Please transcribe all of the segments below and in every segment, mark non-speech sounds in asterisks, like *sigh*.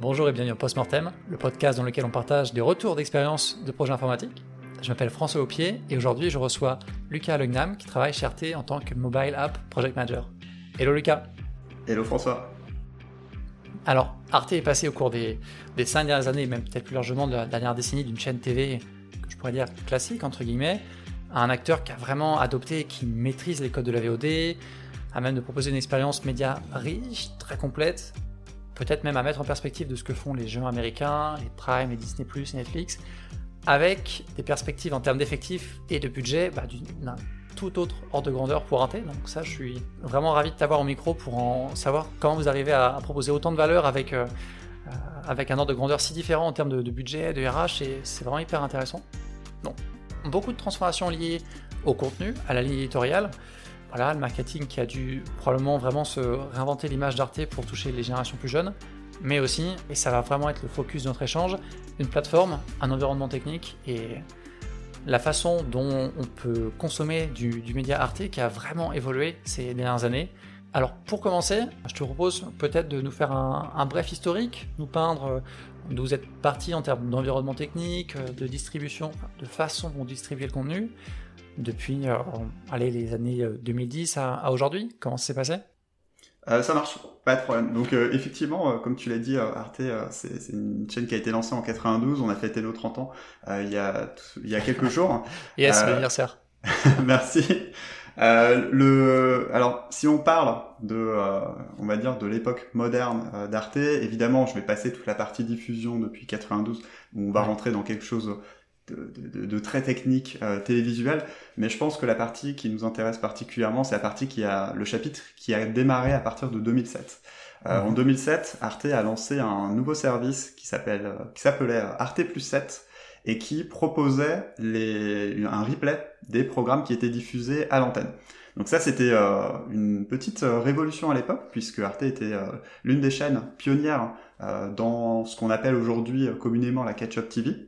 Bonjour et bienvenue au Postmortem, le podcast dans lequel on partage des retours d'expérience de projets informatiques. Je m'appelle François Aupier et aujourd'hui je reçois Lucas Legnam qui travaille chez RT en tant que Mobile App Project Manager. Hello Lucas. Hello François. Alors, Arte est passé au cours des, cinq dernières années, même peut-être plus largement de la dernière décennie, d'une chaîne TV que je pourrais dire classique, entre guillemets, à un acteur qui a vraiment adopté qui maîtrise les codes de la VOD, à même de proposer une expérience média riche, très complète, peut-être même à mettre en perspective de ce que font les jeux américains, les Prime, les Disney+, Netflix, avec des perspectives en termes d'effectifs et de budget bah, d'un tout autre ordre de grandeur pour Arte. Donc ça, je suis vraiment ravi de t'avoir au micro pour en savoir comment vous arrivez à, proposer autant de valeur avec, euh, avec un ordre de grandeur si différent en termes de, de budget, de RH, et c'est vraiment hyper intéressant. Donc, beaucoup de transformations liées au contenu, à la ligne éditoriale, voilà, le marketing qui a dû probablement vraiment se réinventer l'image d'Arte pour toucher les générations plus jeunes, mais aussi, et ça va vraiment être le focus de notre échange, une plateforme, un environnement technique et la façon dont on peut consommer du, média Arte qui a vraiment évolué ces dernières années. Alors pour commencer, je te propose peut-être de nous faire un, bref historique, nous peindre d'où vous êtes parti en termes d'environnement technique, de distribution, de façon dont distribuer le contenu, depuis euh, allez, les années 2010 euh, à, aujourd'hui Comment ça s'est passé? Euh, ça marche, pas de problème. Donc effectivement, comme tu l'as dit, Arte, c'est une chaîne qui a été lancée en 92. On a fêté nos 30 ans il, y a, il y a quelques jours. *laughs* yes, bon anniversaire. *laughs* Merci. le, alors, si on parle de, on va dire, de l'époque moderne d'Arte, évidemment, je vais passer toute la partie diffusion depuis 92, où on va rentrer dans quelque chose de, très technique euh, télévisuel, mais je pense que la partie qui nous intéresse particulièrement, c'est la partie qui a le chapitre qui a démarré à partir de 2007. Euh, En 2007, Arte a lancé un nouveau service qui s'appelle euh, qui s'appelait Arte plus 7 et qui proposait les, un replay des programmes qui étaient diffusés à l'antenne. Donc ça, c'était euh, une petite révolution à l'époque, puisque Arte était l'une des chaînes pionnières dans ce qu'on appelle aujourd'hui communément la catch-up TV.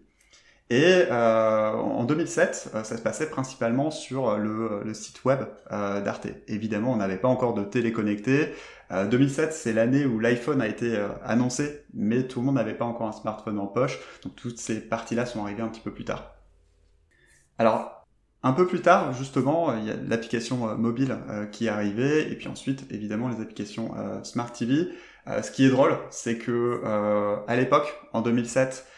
Et euh, en 2007, euh, ça se passait principalement sur le, le site web euh, d'Arte. Évidemment, on n'avait pas encore de télé connectée. 2007, c'est l'année où l'iPhone a été annoncé, mais tout le monde n'avait pas encore un smartphone en poche. Donc toutes ces parties-là sont arrivées un petit peu plus tard. Alors, un peu plus tard, justement, il y a l'application mobile qui est arrivée, et puis ensuite, évidemment, les applications Smart TV. ce qui est drôle, c'est que à l'époque, en 2007,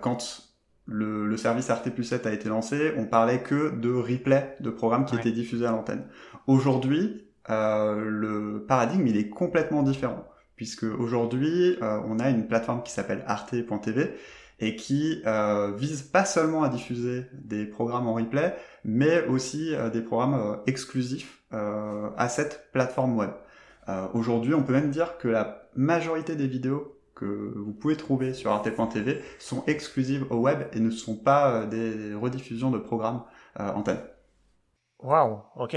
quand le, service Arte Plus 7 a été lancé, on parlait que de replay de programmes qui étaient diffusés à l'antenne. Aujourd'hui, euh, le paradigme il est complètement différent puisque aujourd'hui euh, on a une plateforme qui s'appelle arte.tv et qui euh, vise pas seulement à diffuser des programmes en replay, mais aussi des programmes exclusifs à cette plateforme web. Aujourd'hui, on peut même dire que la majorité des vidéos que vous pouvez trouver sur arte.tv sont exclusives au web et ne sont pas euh, des rediffusions de programmes euh, antenne. Waouh, ok.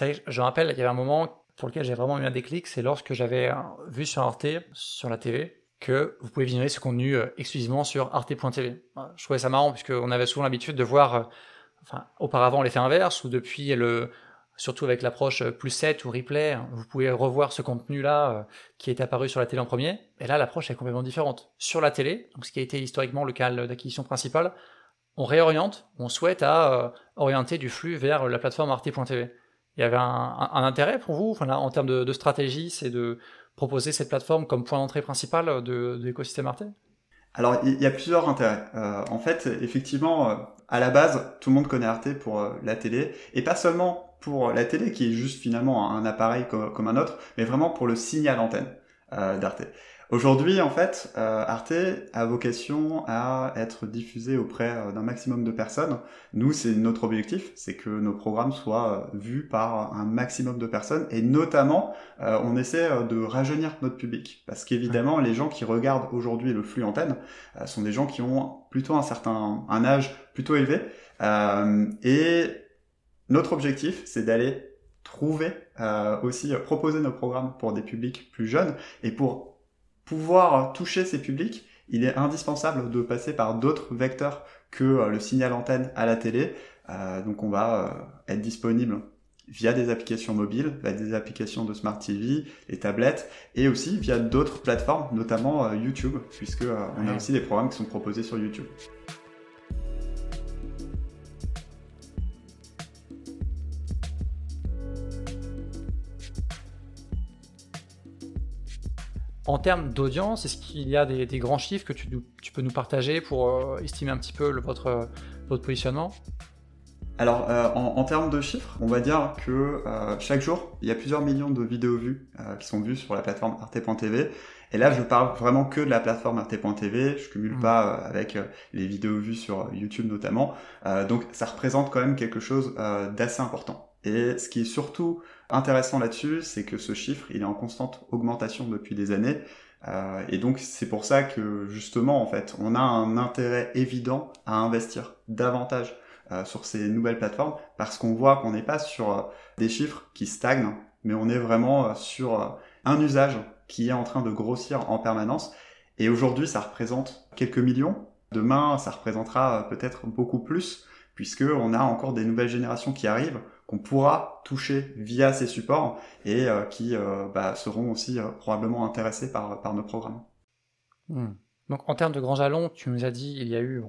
Je rappelle, il y avait un moment pour lequel j'ai vraiment eu un déclic, c'est lorsque j'avais euh, vu sur Arte, sur la TV, que vous pouvez visionner ce contenu exclusivement sur arte.tv. Je trouvais ça marrant puisqu'on avait souvent l'habitude de voir, enfin, auparavant l'effet inverse, ou depuis le, surtout avec l'approche plus 7 ou replay, vous pouvez revoir ce contenu-là euh, qui est apparu sur la télé en premier. Et là, l'approche est complètement différente. Sur la télé, donc ce qui a été historiquement le canal d'acquisition principal, on réoriente, on souhaite euh, orienter du flux vers la plateforme arte.tv. Il y avait un, intérêt pour vous, en termes de, stratégie, c'est de proposer cette plateforme comme point d'entrée principal de, l'écosystème Arte? Alors, il y a plusieurs intérêts. Euh, en fait, effectivement, à la base, tout le monde connaît Arte pour la télé, et pas seulement pour la télé, qui est juste finalement un appareil comme, un autre, mais vraiment pour le signal antenne euh, d'Arte. Aujourd'hui, en fait, euh, Arte a vocation à être diffusé auprès euh, d'un maximum de personnes. Nous, c'est notre objectif, c'est que nos programmes soient vus par un maximum de personnes, et notamment, on essaie de rajeunir notre public, parce qu'évidemment, les gens qui regardent aujourd'hui le flux antenne sont des gens qui ont plutôt un certain un âge plutôt élevé, et notre objectif, c'est d'aller trouver, euh, aussi proposer nos programmes pour des publics plus jeunes. Et pour pouvoir toucher ces publics, il est indispensable de passer par d'autres vecteurs que euh, le signal antenne à la télé. Euh, donc on va être disponible via des applications mobiles, via des applications de Smart TV, et tablettes, et aussi via d'autres plateformes, notamment YouTube, puisque on a aussi des programmes qui sont proposés sur YouTube. En termes d'audience, est-ce qu'il y a des, grands chiffres que tu, peux nous partager pour euh, estimer un petit peu votre, positionnement? Alors, euh, en, termes de chiffres, on va dire que euh, chaque jour, il y a plusieurs millions de vidéos vues qui sont vues sur la plateforme arte.tv. Et là, je parle vraiment que de la plateforme arte.tv. Je cumule mmh. pas avec les vidéos vues sur YouTube notamment. donc, ça représente quand même quelque chose d'assez important. Et ce qui est surtout intéressant là-dessus, c'est que ce chiffre, il est en constante augmentation depuis des années. Euh, et donc c'est pour ça que justement, en fait, on a un intérêt évident à investir davantage euh, sur ces nouvelles plateformes parce qu'on voit qu'on n'est pas sur euh, des chiffres qui stagnent, mais on est vraiment sur un usage qui est en train de grossir en permanence. Et aujourd'hui, ça représente quelques millions. Demain, ça représentera peut-être beaucoup plus puisque on a encore des nouvelles générations qui arrivent qu'on pourra toucher via ces supports et euh, qui euh, bah, seront aussi euh, probablement intéressés par, par nos programmes. Hmm. Donc en termes de grands jalons, tu nous as dit il y a eu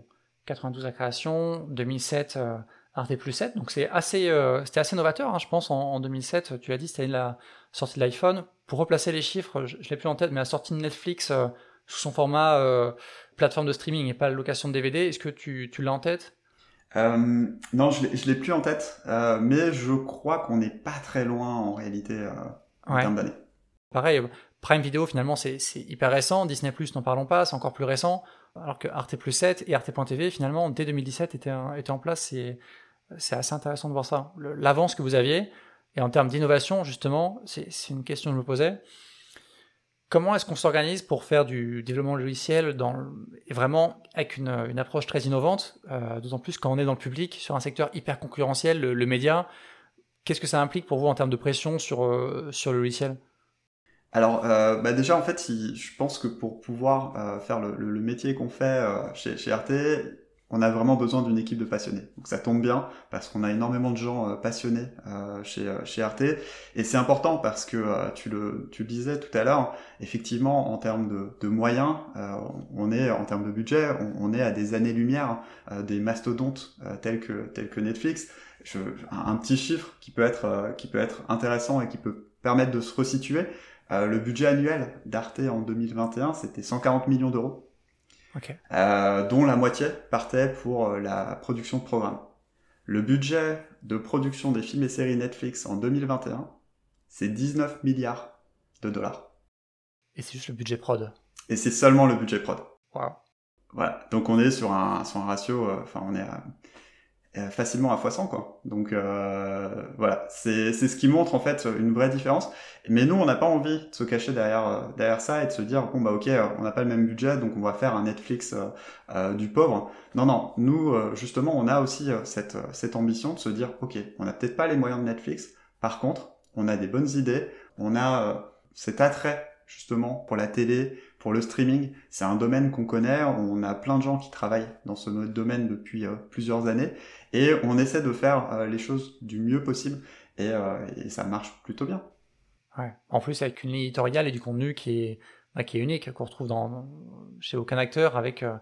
92 à création, 2007 Arte plus 7, donc c'est assez, c'était assez novateur, hein, je pense, en, 2007, tu l'as dit, c'était la sortie de l'iPhone. Pour replacer les chiffres, je, ne l'ai plus en tête, mais la sortie de Netflix sous son format plateforme de streaming et pas location de DVD, est-ce que tu, tu l'as en tête? Euh, non, je l'ai, l'ai plus en tête, euh, mais je crois qu'on n'est pas très loin en réalité euh, en termes d'années. Pareil, Prime Video finalement c'est, hyper récent, Disney Plus n'en parlons pas, c'est encore plus récent, alors que Arte Plus 7 et Arte.tv finalement dès 2017 étaient, étaient en place, c'est, c'est assez intéressant de voir ça. l'avance que vous aviez, et en termes d'innovation justement, c'est, c'est une question que je me posais, Comment est-ce qu'on s'organise pour faire du développement logiciel dans vraiment avec une, approche très innovante, euh, d'autant plus quand on est dans le public, sur un secteur hyper concurrentiel, le, média. Qu'est-ce que ça implique pour vous en termes de pression sur, euh, sur le logiciel? Alors, euh, bah déjà, en fait, je pense que pour pouvoir faire le, métier qu'on fait chez, chez RT, on a vraiment besoin d'une équipe de passionnés. Donc ça tombe bien parce qu'on a énormément de gens euh, passionnés euh, chez, euh, chez RT et c'est important parce que tu, le, tu disais tout à l'heure, effectivement en termes de, de moyens, on est en termes de budget, on, est à des années-lumière des mastodontes tels, que, tels que Netflix. Je, un, petit chiffre qui peut, être, qui peut être intéressant et qui peut permettre de se resituer. le budget annuel d'Arte en 2021, c'était 140 millions d'euros. Euh, dont la moitié partait pour euh, la production de programmes. Le budget de production des films et séries Netflix en 2021, c'est 19 milliards de dollars. Et c'est juste le budget prod. Et c'est seulement le budget prod. Wow. Voilà. Donc on est sur un, sur un ratio, euh, enfin on est à facilement à x100 quoi. Donc euh, voilà, c'est ce qui montre en fait une vraie différence. Mais nous on n'a pas envie de se cacher derrière euh, derrière ça et de se dire bon bah ok on n'a pas le même budget donc on va faire un Netflix du pauvre. Non non, nous justement on a aussi cette cette ambition de se dire ok on n'a peut-être pas les moyens de Netflix, par contre on a des bonnes idées, on a cet attrait justement pour la télé, pour le streaming, c'est un domaine qu'on connaît, on a plein de gens qui travaillent dans ce domaine depuis euh, plusieurs années, et on essaie de faire euh, les choses du mieux possible, euh, et, ça marche plutôt bien. Ouais. En plus, avec une ligne éditoriale et du contenu qui est, bah, qui est unique, qu'on retrouve dans, chez aucun acteur, avec un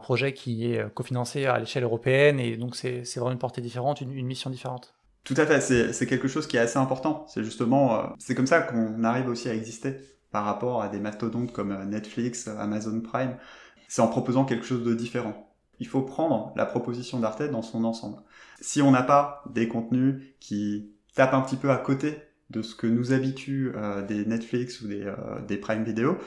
projet qui est cofinancé à l'échelle européenne, et donc c'est vraiment une portée différente, une, mission différente. Tout à fait, c'est quelque chose qui est assez important. C'est justement, c'est comme ça qu'on arrive aussi à exister par rapport à des mastodontes comme euh, Netflix, Amazon Prime, c'est en proposant quelque chose de différent. Il faut prendre la proposition d'Arte dans son ensemble. Si on n'a pas des contenus qui tapent un petit peu à côté de ce que nous habitue euh, des Netflix ou des, euh, des Prime Video,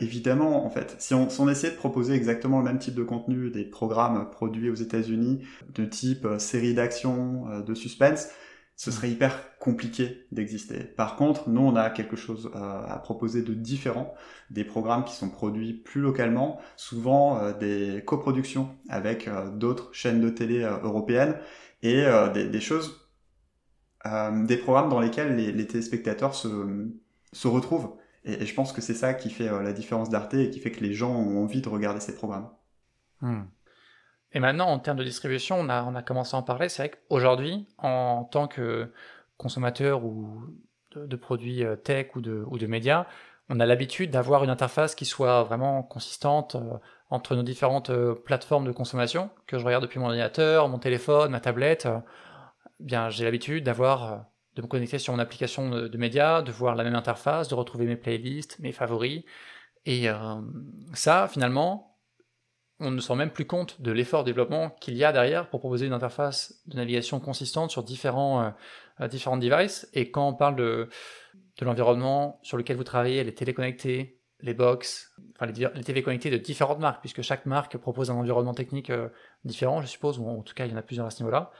évidemment, en fait, si on, si on essayait de proposer exactement le même type de contenu, des programmes produits aux États-Unis, de type série d'action, de suspense, ce serait hyper compliqué d'exister. Par contre, nous, on a quelque chose euh, à proposer de différent, des programmes qui sont produits plus localement, souvent euh, des coproductions avec euh, d'autres chaînes de télé européennes, et des, choses, des programmes dans lesquels les, téléspectateurs se, se retrouvent. Et, je pense que c'est ça qui fait la différence d'Arte et qui fait que les gens ont envie de regarder ces programmes. Hmm. Et maintenant, en termes de distribution, on a, commencé à en parler. C'est vrai qu'aujourd'hui, en tant que, consommateurs ou de, produits tech ou de, médias, on a l'habitude d'avoir une interface qui soit vraiment consistante entre nos différentes plateformes de consommation, que je regarde depuis mon ordinateur, mon téléphone, ma tablette. bien, j'ai l'habitude d'avoir de me connecter sur mon application de, médias, de voir la même interface, de retrouver mes playlists, mes favoris. Et euh, ça, finalement, on ne se rend même plus compte de l'effort de développement qu'il y a derrière pour proposer une interface de navigation consistante sur différents, euh, euh, différents devices. Et quand on parle de, de l'environnement sur lequel vous travaillez, les téléconnectés, les box, enfin les, les TV connectés de différentes marques, puisque chaque marque propose un environnement technique différent, je suppose, ou en tout cas il y en a plusieurs à ce niveau-là.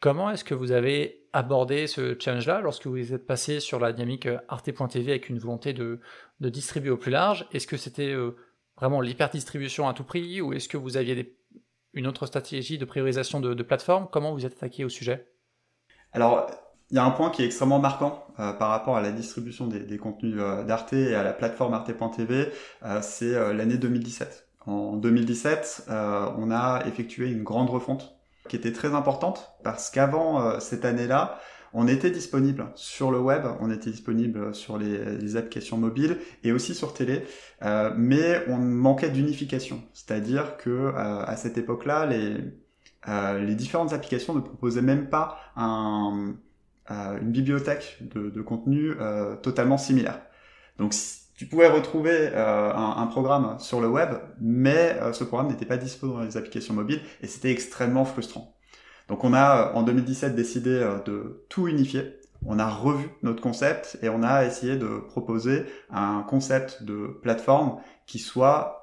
Comment est-ce que vous avez abordé ce challenge-là lorsque vous êtes passé sur la dynamique euh, Arte.tv avec une volonté de, distribuer au plus large? Est-ce que c'était euh, vraiment l'hyper-distribution à tout prix ou est-ce que vous aviez une autre stratégie de priorisation de, plateforme? Comment vous êtes attaqué au sujet? Alors, il y a un point qui est extrêmement marquant euh, par rapport à la distribution des, contenus d'Arte et à la plateforme Arte.tv, c'est l'année 2017. En 2017, on a effectué une grande refonte qui était très importante parce qu'avant euh, cette année-là, on était disponible sur le web, on était disponible sur les, applications mobiles et aussi sur télé, euh, mais on manquait d'unification. C'est-à-dire que euh, à cette époque-là, les, les différentes applications ne proposaient même pas un, une bibliothèque de, de contenu totalement similaire. Donc tu pouvais retrouver euh, un, programme sur le web, mais euh, ce programme n'était pas disponible dans les applications mobiles et c'était extrêmement frustrant. Donc on a euh, en 2017 décidé de tout unifier. On a revu notre concept et on a essayé de proposer un concept de plateforme qui soit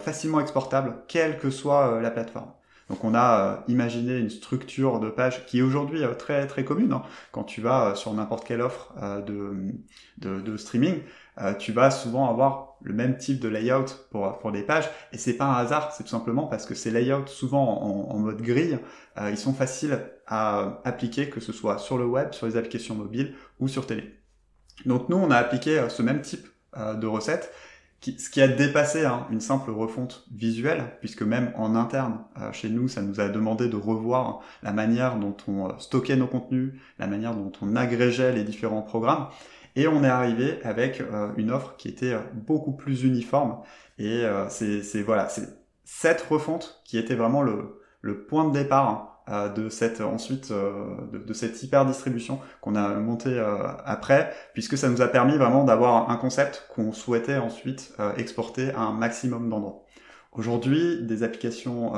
facilement exportable, quelle que soit la plateforme. Donc on a imaginé une structure de page qui est aujourd'hui très très commune. Hein. Quand tu vas sur n'importe quelle offre de, de, streaming, euh, tu vas souvent avoir le même type de layout pour, pour des pages. Et c'est pas un hasard, c'est tout simplement parce que ces layouts, souvent en, mode grille, euh, ils sont faciles à appliquer, que ce soit sur le web, sur les applications mobiles ou sur télé. Donc nous, on a appliqué euh, ce même type de recette, qui, ce qui a dépassé hein, une simple refonte visuelle, puisque même en interne, chez nous, ça nous a demandé de revoir la manière dont on stockait nos contenus, la manière dont on agrégeait les différents programmes. Et on est arrivé avec euh, une offre qui était euh, beaucoup plus uniforme. Et euh, c'est voilà, c'est cette refonte qui était vraiment le, point de départ de cette ensuite de, cette hyper distribution qu'on a monté après, puisque ça nous a permis vraiment d'avoir un concept qu'on souhaitait ensuite exporter à un maximum d'endroits. Aujourd'hui, des applications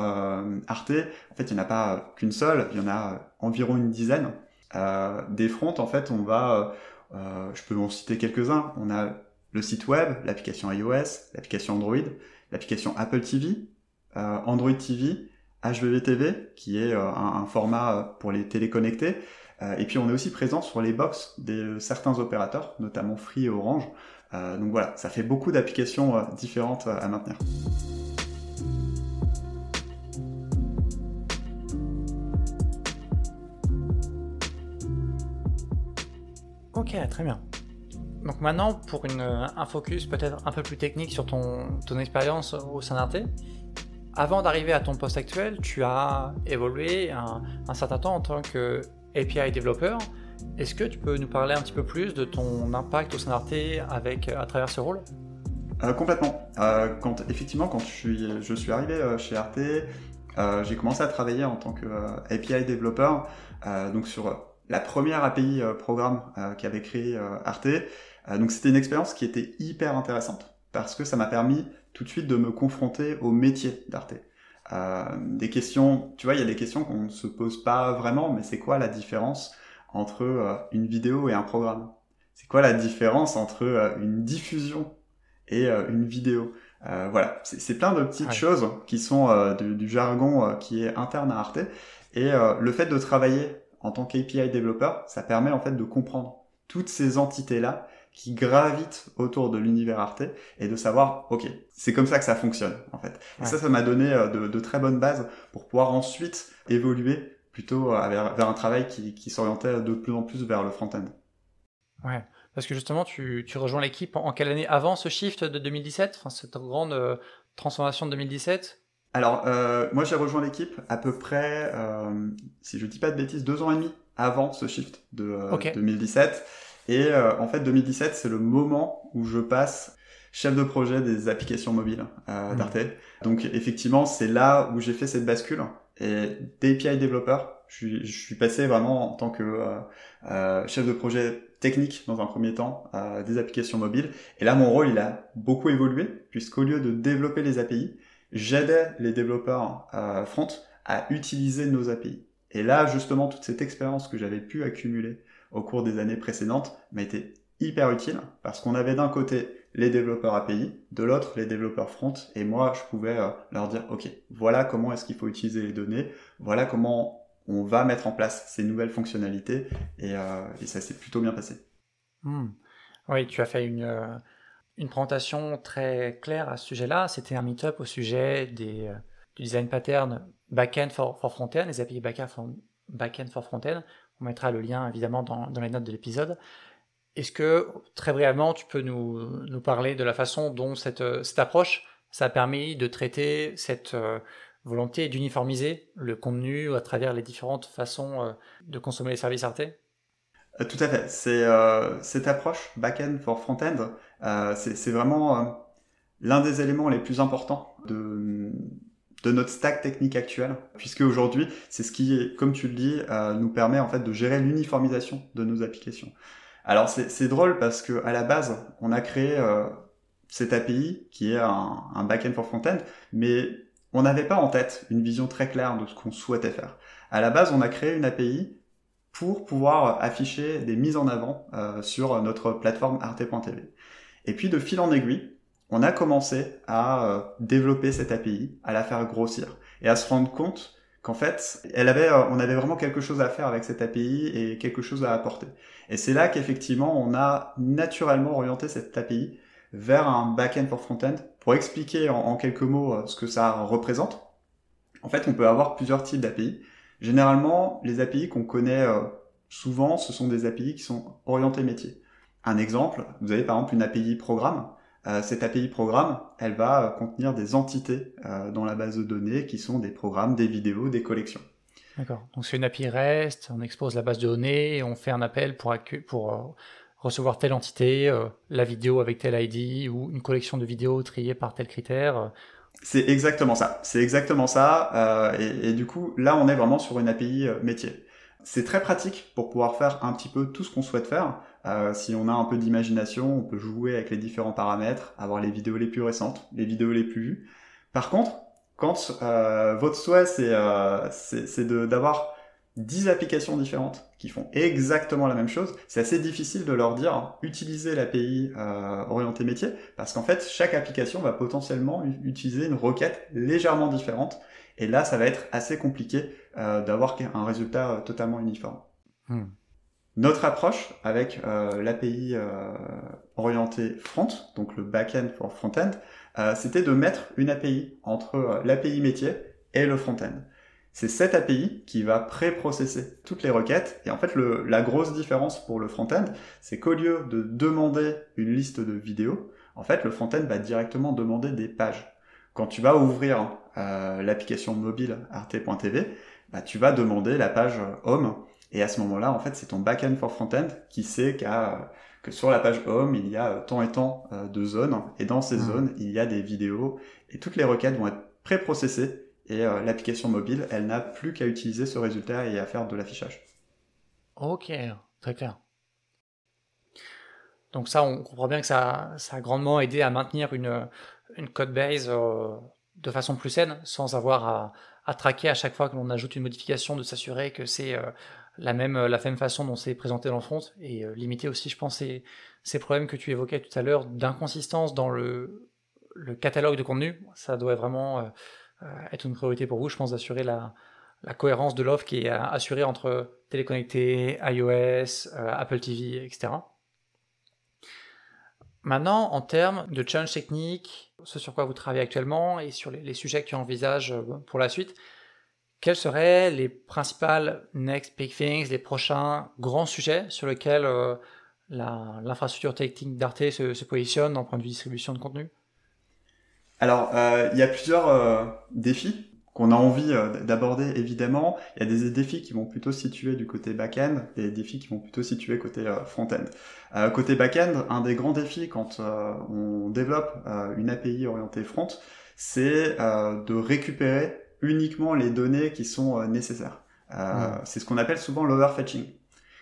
Arte, en fait, il n'y en a pas qu'une seule, il y en a environ une dizaine. des fronts, en fait, on va euh, je peux en citer quelques-uns. On a le site web, l'application iOS, l'application Android, l'application Apple TV, euh, Android TV, HVV qui est euh, un, format pour les téléconnectés. et puis on est aussi présent sur les box de certains opérateurs, notamment Free et Orange. donc voilà, ça fait beaucoup d'applications différentes à maintenir. Ok, très bien. Donc maintenant, pour une, un focus peut-être un peu plus technique sur ton, ton expérience au sein d'Arte, avant d'arriver à ton poste actuel, tu as évolué un, certain temps en tant que API développeur. Est-ce que tu peux nous parler un petit peu plus de ton impact au sein d'Arte avec, à travers ce rôle? Euh, Complètement. Euh, quand, effectivement, quand je suis, je suis arrivé euh, chez Arte, j'ai commencé à travailler en tant que API développeur donc sur la première API euh, programme euh, qu'avait créé euh, Arte. donc c'était une expérience qui était hyper intéressante parce que ça m'a permis tout de suite de me confronter au métier d'Arte. des questions, tu vois, il y a des questions qu'on ne se pose pas vraiment, mais c'est quoi la différence entre une vidéo et un programme? C'est quoi la différence entre une diffusion et une vidéo? Voilà, c'est plein de petites choses qui sont du, du, jargon qui est interne à Arte. Et le fait de travailler en tant qu'API développeur, ça permet en fait de comprendre toutes ces entités-là qui gravitent autour de l'univers Arte et de savoir, ok, c'est comme ça que ça fonctionne en fait. Et ça, ça m'a donné euh, de, très bonnes bases pour pouvoir ensuite évoluer plutôt euh, vers, un travail qui, s'orientait de plus en plus vers le front-end. Ouais, parce que justement, tu, rejoins l'équipe en, quelle année Avant ce shift de 2017, enfin, cette grande euh, transformation de 2017 alors, euh, moi j'ai rejoint l'équipe à peu près, euh, si je dis pas de bêtises, deux ans et demi avant ce shift de 2017. Et en fait, 2017, c'est le moment où je passe chef de projet des applications mobiles euh, mmh. d'Arte. Donc effectivement, c'est là où j'ai fait cette bascule. Et d'API développeur, je suis, je suis passé vraiment en tant que euh, euh, chef de projet technique dans un premier temps euh, des applications mobiles. Et là, mon rôle, il a beaucoup évolué, puisqu'au lieu de développer les API, j'aidais les développeurs euh, front à utiliser nos API. Et là, justement, toute cette expérience que j'avais pu accumuler au cours des années précédentes m'a été hyper utile, parce qu'on avait d'un côté les développeurs API, de l'autre les développeurs front, et moi je pouvais euh, leur dire ok, voilà comment est-ce qu'il faut utiliser les données, voilà comment on va mettre en place ces nouvelles fonctionnalités, et, euh, ça s'est plutôt bien passé. Hmm. Oui, tu as fait une, euh, une présentation très claire à ce sujet-là. C'était un meet-up au sujet des, du design pattern back-end for, front-end, les API back-end for, back for front-end. On mettra le lien évidemment dans, les notes de l'épisode. Est-ce que, très brièvement, tu peux nous, nous parler de la façon dont cette, cette, approche, ça a permis de traiter cette euh, volonté d'uniformiser le contenu à travers les différentes façons euh, de consommer les services Arte? euh, Tout à fait. C'est cette approche back-end for front-end, c'est vraiment l'un des éléments les plus importants de, de notre stack technique actuel, puisque aujourd'hui, c'est ce qui, comme tu le dis, nous permet en fait de gérer l'uniformisation de nos applications. Alors c'est drôle parce que à la base, on a créé euh, cette API qui est un, un backend for front-end, mais on n'avait pas en tête une vision très claire de ce qu'on souhaitait faire. À la base, on a créé une API pour pouvoir afficher des mises en avant euh, sur notre plateforme arte.tv. Et puis de fil en aiguille, on a commencé à euh, développer cette API, à la faire grossir et à se rendre compte qu'en fait, elle avait, euh, on avait vraiment quelque chose à faire avec cette API et quelque chose à apporter. Et c'est là qu'effectivement, on a naturellement orienté cette API vers un back-end pour front-end. Pour expliquer en, quelques mots euh, ce que ça représente, en fait, on peut avoir plusieurs types d'API. Généralement, les API qu'on connaît euh, souvent, ce sont des API qui sont orientées métier. Un exemple, vous avez par exemple une API programme euh, cette API programme, elle va euh, contenir des entités dans la base de données qui sont des programmes, des vidéos, des collections. D'accord. Donc c'est une API REST, on expose la base de données on fait un appel pour, pour recevoir telle entité, la vidéo avec tel ID ou une collection de vidéos triées par tel critère. C'est exactement ça. C'est exactement ça. Et, et, du coup, là, on est vraiment sur une API métier. C'est très pratique pour pouvoir faire un petit peu tout ce qu'on souhaite faire. Euh, si on a un peu d'imagination, on peut jouer avec les différents paramètres, avoir les vidéos les plus récentes, les vidéos les plus vues. Par contre, quand euh, votre souhait c'est euh, d'avoir 10 applications différentes qui font exactement la même chose, c'est assez difficile de leur dire utilisez l'API euh, orientée métier parce qu'en fait chaque application va potentiellement utiliser une requête légèrement différente et là ça va être assez compliqué euh, d'avoir un résultat euh, totalement uniforme. Hmm. Notre approche avec euh, l'API euh, orientée front, donc le back-end pour front-end, euh, c'était de mettre une API entre l'API métier et le front-end. C'est cette API qui va pré-processer toutes les requêtes. Et en fait, le, la grosse différence pour le front-end, c'est qu'au lieu de demander une liste de vidéos, en fait, le front-end va directement demander des pages. Quand tu vas ouvrir euh, l'application mobile arte.tv, bah, tu vas demander la page home et à ce moment-là, en fait, c'est ton backend for frontend qui sait que sur la page home, il y a tant et tant euh, de zones. Et dans ces mmh. zones, il y a des vidéos. Et toutes les requêtes vont être pré-processées. Et euh, l'application mobile, elle n'a plus qu'à utiliser ce résultat et à faire de l'affichage. Ok, très clair. Donc ça, on comprend bien que ça, a grandement aidé à maintenir une, une code base euh, de façon plus saine, sans avoir à, traquer à chaque fois que l'on ajoute une modification, de s'assurer que c'est la même, la même façon dont c'est présenté dans le front et euh, limiter aussi, je pense, ces, ces, problèmes que tu évoquais tout à l'heure d'inconsistance dans le, le, catalogue de contenu. Ça doit vraiment euh, euh, être une priorité pour vous, je pense, d'assurer la, cohérence de l'offre qui est assurée entre téléconnecté, iOS, Apple TV, etc. Maintenant, en termes de challenge technique, ce sur quoi vous travaillez actuellement et sur les, sujets que tu envisages pour la suite, quels seraient les principales next big things, les prochains grands sujets sur lesquels euh, l'infrastructure technique d'Arte se, positionne en point de vue distribution de contenu? Alors, euh, il y a plusieurs euh, défis qu'on a envie d'aborder évidemment. Il y a des défis qui vont plutôt se situer du côté back-end, des défis qui vont plutôt se situer côté front-end. côté back-end, un des grands défis quand on développe une API orientée front, c'est de récupérer uniquement les données qui sont nécessaires. C'est ce qu'on appelle souvent l'overfetching.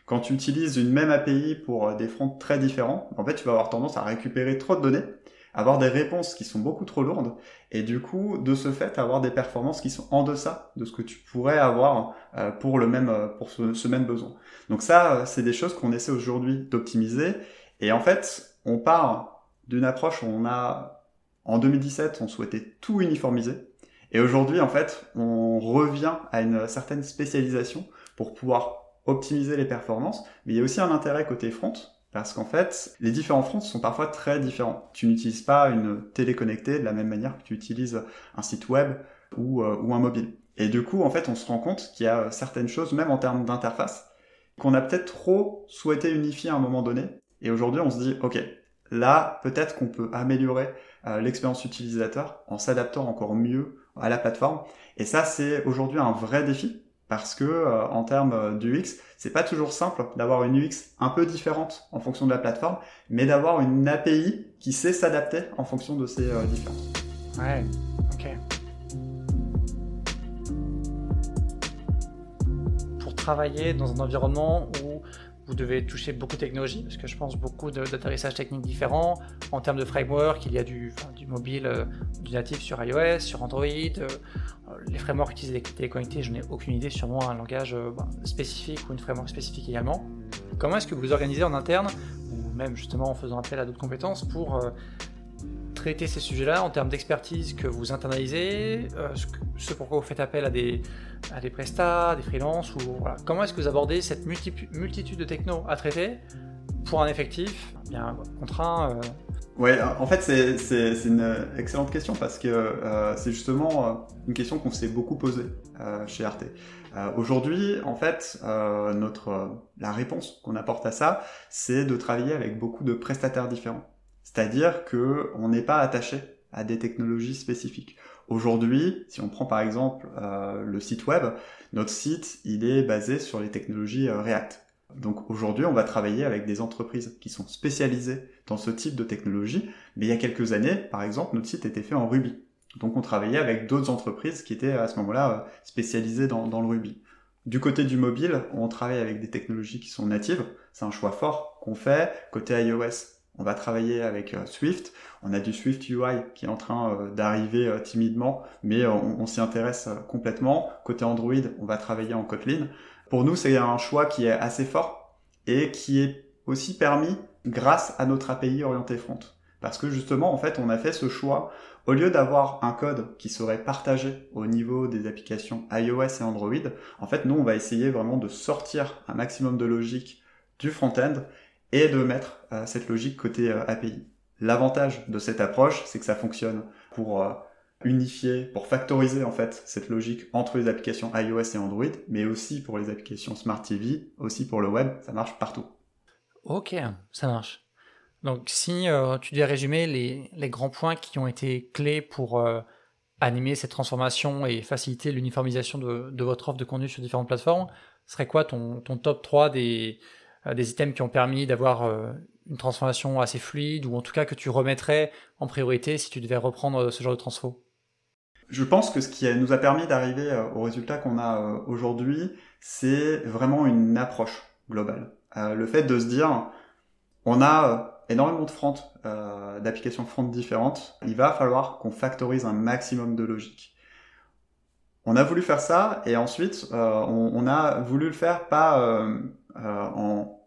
Quand tu utilises une même API pour des fronts très différents, en fait, tu vas avoir tendance à récupérer trop de données avoir des réponses qui sont beaucoup trop lourdes et du coup de ce fait avoir des performances qui sont en deçà de ce que tu pourrais avoir euh, pour le même euh, pour ce, même besoin. Donc ça euh, c'est des choses qu'on essaie aujourd'hui d'optimiser et en fait on part d'une approche où on a en 2017 on souhaitait tout uniformiser et aujourd'hui en fait on revient à une certaine spécialisation pour pouvoir optimiser les performances mais il y a aussi un intérêt côté front parce qu'en fait, les différents fronts sont parfois très différents. Tu n'utilises pas une télé connectée de la même manière que tu utilises un site web ou, euh, ou un mobile. Et du coup, en fait, on se rend compte qu'il y a certaines choses, même en termes d'interface, qu'on a peut-être trop souhaité unifier à un moment donné. Et aujourd'hui, on se dit, OK, là, peut-être qu'on peut améliorer euh, l'expérience utilisateur en s'adaptant encore mieux à la plateforme. Et ça, c'est aujourd'hui un vrai défi parce que euh, en termes d'UX, c'est pas toujours simple d'avoir une UX un peu différente en fonction de la plateforme, mais d'avoir une API qui sait s'adapter en fonction de ces euh, différences. Ouais, ok. Pour travailler dans un environnement où vous devez toucher beaucoup de technologies, parce que je pense beaucoup d'atterrissage techniques différents. En termes de framework, il y a du, mobile, euh, du natif sur iOS, sur Android. Euh, les frameworks utilisés des téléconnectés, je n'ai aucune idée, sûrement un langage euh, bah, spécifique ou une framework spécifique également. Comment est-ce que vous organisez en interne, ou même justement en faisant appel à d'autres compétences, pour traiter ces sujets-là en termes d'expertise que vous internalisez, euh, ce, pourquoi vous faites appel à des, à des prestats, des freelances, ou voilà. comment est-ce que vous abordez cette multitude de techno à traiter pour un effectif bien contraint euh... Ouais, en fait c'est une excellente question parce que euh, c'est justement euh, une question qu'on s'est beaucoup posée chez Arte. Aujourd'hui, en fait, notre la réponse qu'on apporte à ça, c'est de travailler avec beaucoup de prestataires différents. C'est-à-dire qu'on n'est pas attaché à des technologies spécifiques. Aujourd'hui, si on prend par exemple euh, le site web, notre site, il est basé sur les technologies euh, React. Donc aujourd'hui, on va travailler avec des entreprises qui sont spécialisées dans ce type de technologie, mais il y a quelques années, par exemple, notre site était fait en Ruby. Donc on travaillait avec d'autres entreprises qui étaient à ce moment-là euh, spécialisées dans, dans, le Ruby. Du côté du mobile, on travaille avec des technologies qui sont natives. C'est un choix fort qu'on fait. Côté iOS, on va travailler avec euh, Swift. On a du Swift UI qui est en train euh, d'arriver euh, timidement, mais on, s'y intéresse complètement. Côté Android, on va travailler en Kotlin. Pour nous, c'est un choix qui est assez fort et qui est aussi permis grâce à notre API orienté front. Parce que justement, en fait, on a fait ce choix, au lieu d'avoir un code qui serait partagé au niveau des applications iOS et Android, en fait, nous, on va essayer vraiment de sortir un maximum de logique du front-end et de mettre euh, cette logique côté euh, API. L'avantage de cette approche, c'est que ça fonctionne pour euh, unifier, pour factoriser en fait cette logique entre les applications iOS et Android, mais aussi pour les applications Smart TV, aussi pour le web, ça marche partout. Ok, ça marche. Donc si tu devais résumer les, grands points qui ont été clés pour animer cette transformation et faciliter l'uniformisation de, votre offre de contenu sur différentes plateformes, serait quoi ton, ton top 3 des, des items qui ont permis d'avoir euh, une transformation assez fluide ou en tout cas que tu remettrais en priorité si tu devais reprendre euh, ce genre de transfo? Je pense que ce qui nous a permis d'arriver au résultat qu'on a aujourd'hui, c'est vraiment une approche globale. le fait de se dire, on a énormément de fronts, d'applications front différentes, il va falloir qu'on factorise un maximum de logique. On a voulu faire ça et ensuite on, a voulu le faire pas en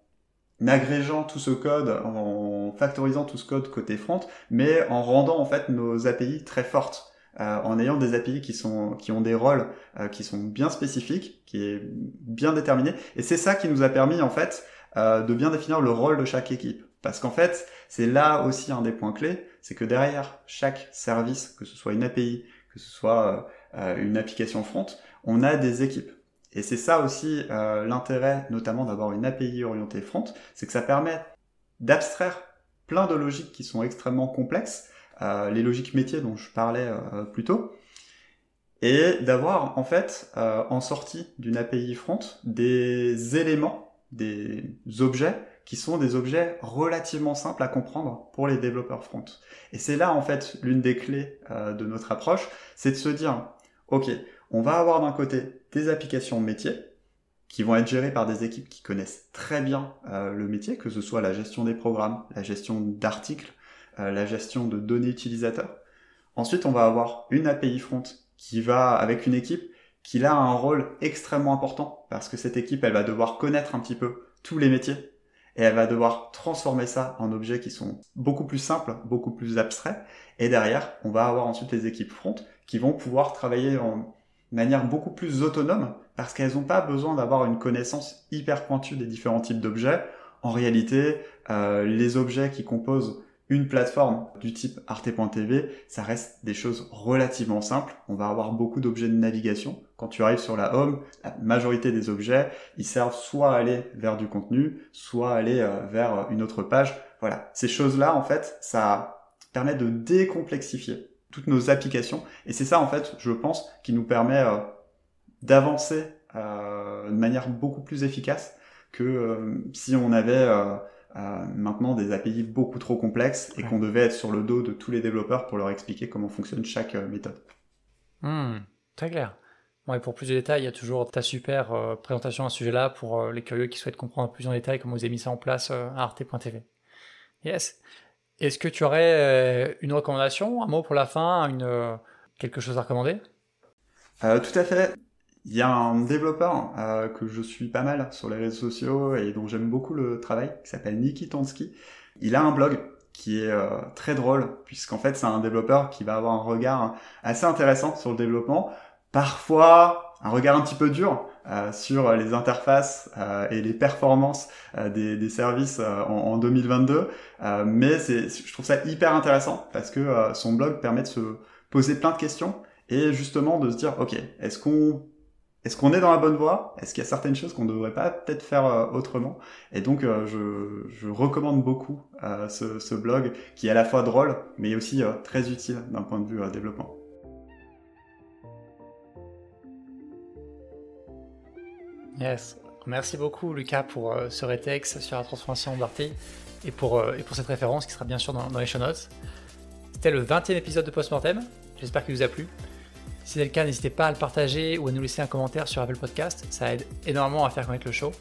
agrégeant tout ce code, en factorisant tout ce code côté front, mais en rendant en fait nos API très fortes. Euh, en ayant des API qui sont qui ont des rôles euh, qui sont bien spécifiques, qui est bien déterminé, et c'est ça qui nous a permis en fait euh, de bien définir le rôle de chaque équipe. Parce qu'en fait, c'est là aussi un des points clés, c'est que derrière chaque service, que ce soit une API, que ce soit une application front, on a des équipes. Et c'est ça aussi euh, l'intérêt notamment d'avoir une API orientée front, c'est que ça permet d'abstraire plein de logiques qui sont extrêmement complexes, euh, les logiques métiers dont je parlais euh, plus tôt, et d'avoir en fait euh, en sortie d'une API front des éléments, des objets qui sont des objets relativement simples à comprendre pour les développeurs front. Et c'est là en fait l'une des clés euh, de notre approche, c'est de se dire, ok, on va avoir d'un côté des applications métiers qui vont être gérées par des équipes qui connaissent très bien euh, le métier, que ce soit la gestion des programmes, la gestion d'articles, euh, la gestion de données utilisateurs. Ensuite, on va avoir une API front qui va avec une équipe qui a un rôle extrêmement important parce que cette équipe, elle va devoir connaître un petit peu tous les métiers et elle va devoir transformer ça en objets qui sont beaucoup plus simples, beaucoup plus abstraits. Et derrière, on va avoir ensuite les équipes front qui vont pouvoir travailler en manière beaucoup plus autonome parce qu'elles n'ont pas besoin d'avoir une connaissance hyper pointue des différents types d'objets. En réalité, euh, les objets qui composent une plateforme du type arte.tv, ça reste des choses relativement simples. On va avoir beaucoup d'objets de navigation. Quand tu arrives sur la home, la majorité des objets, ils servent soit à aller vers du contenu, soit à aller euh, vers une autre page. Voilà. Ces choses-là, en fait, ça permet de décomplexifier toutes nos applications. Et c'est ça, en fait, je pense, qui nous permet euh, d'avancer euh, de manière beaucoup plus efficace que si on avait maintenant des API beaucoup trop complexes et qu'on devait être sur le dos de tous les développeurs pour leur expliquer comment fonctionne chaque euh, méthode. Hmm, très clair. Bon, et pour plus de détails, il y a toujours ta super euh, présentation à ce sujet-là pour euh, les curieux qui souhaitent comprendre plus en détail comment vous avez mis ça en place à arte.tv. Yes. Est-ce que tu aurais une recommandation, un mot pour la fin, une, quelque chose à recommander? Tout à fait. Il y a un développeur euh, que je suis pas mal sur les réseaux sociaux et dont j'aime beaucoup le travail, qui s'appelle Niki Tonsky. Il a un blog qui est euh, très drôle, puisqu'en fait c'est un développeur qui va avoir un regard assez intéressant sur le développement, parfois un regard un petit peu dur euh, sur les interfaces et les performances des, des, services en, en, 2022, mais c'est, je trouve ça hyper intéressant parce que son blog permet de se poser plein de questions et justement de se dire ok est-ce qu'on est-ce qu'on est dans la bonne voie? Est-ce qu'il y a certaines choses qu'on ne devrait pas peut-être faire euh, autrement? Et donc, euh, je, recommande beaucoup euh, ce, blog qui est à la fois drôle, mais aussi très utile d'un point de vue développement. Yes. Merci beaucoup, Lucas, pour ce rétex sur la transformation d'Arte et pour, et pour cette référence qui sera bien sûr dans, dans les show notes. C'était le 20e épisode de Postmortem. J'espère qu'il vous a plu. Si c'est le cas, n'hésitez pas à le partager ou à nous laisser un commentaire sur Apple Podcast. Ça aide énormément à faire connaître le show.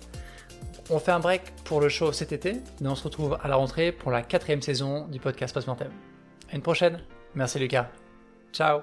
On fait un break pour le show cet été, mais on se retrouve à la rentrée pour la quatrième saison du podcast Postmortem. À une prochaine. Merci Lucas. Ciao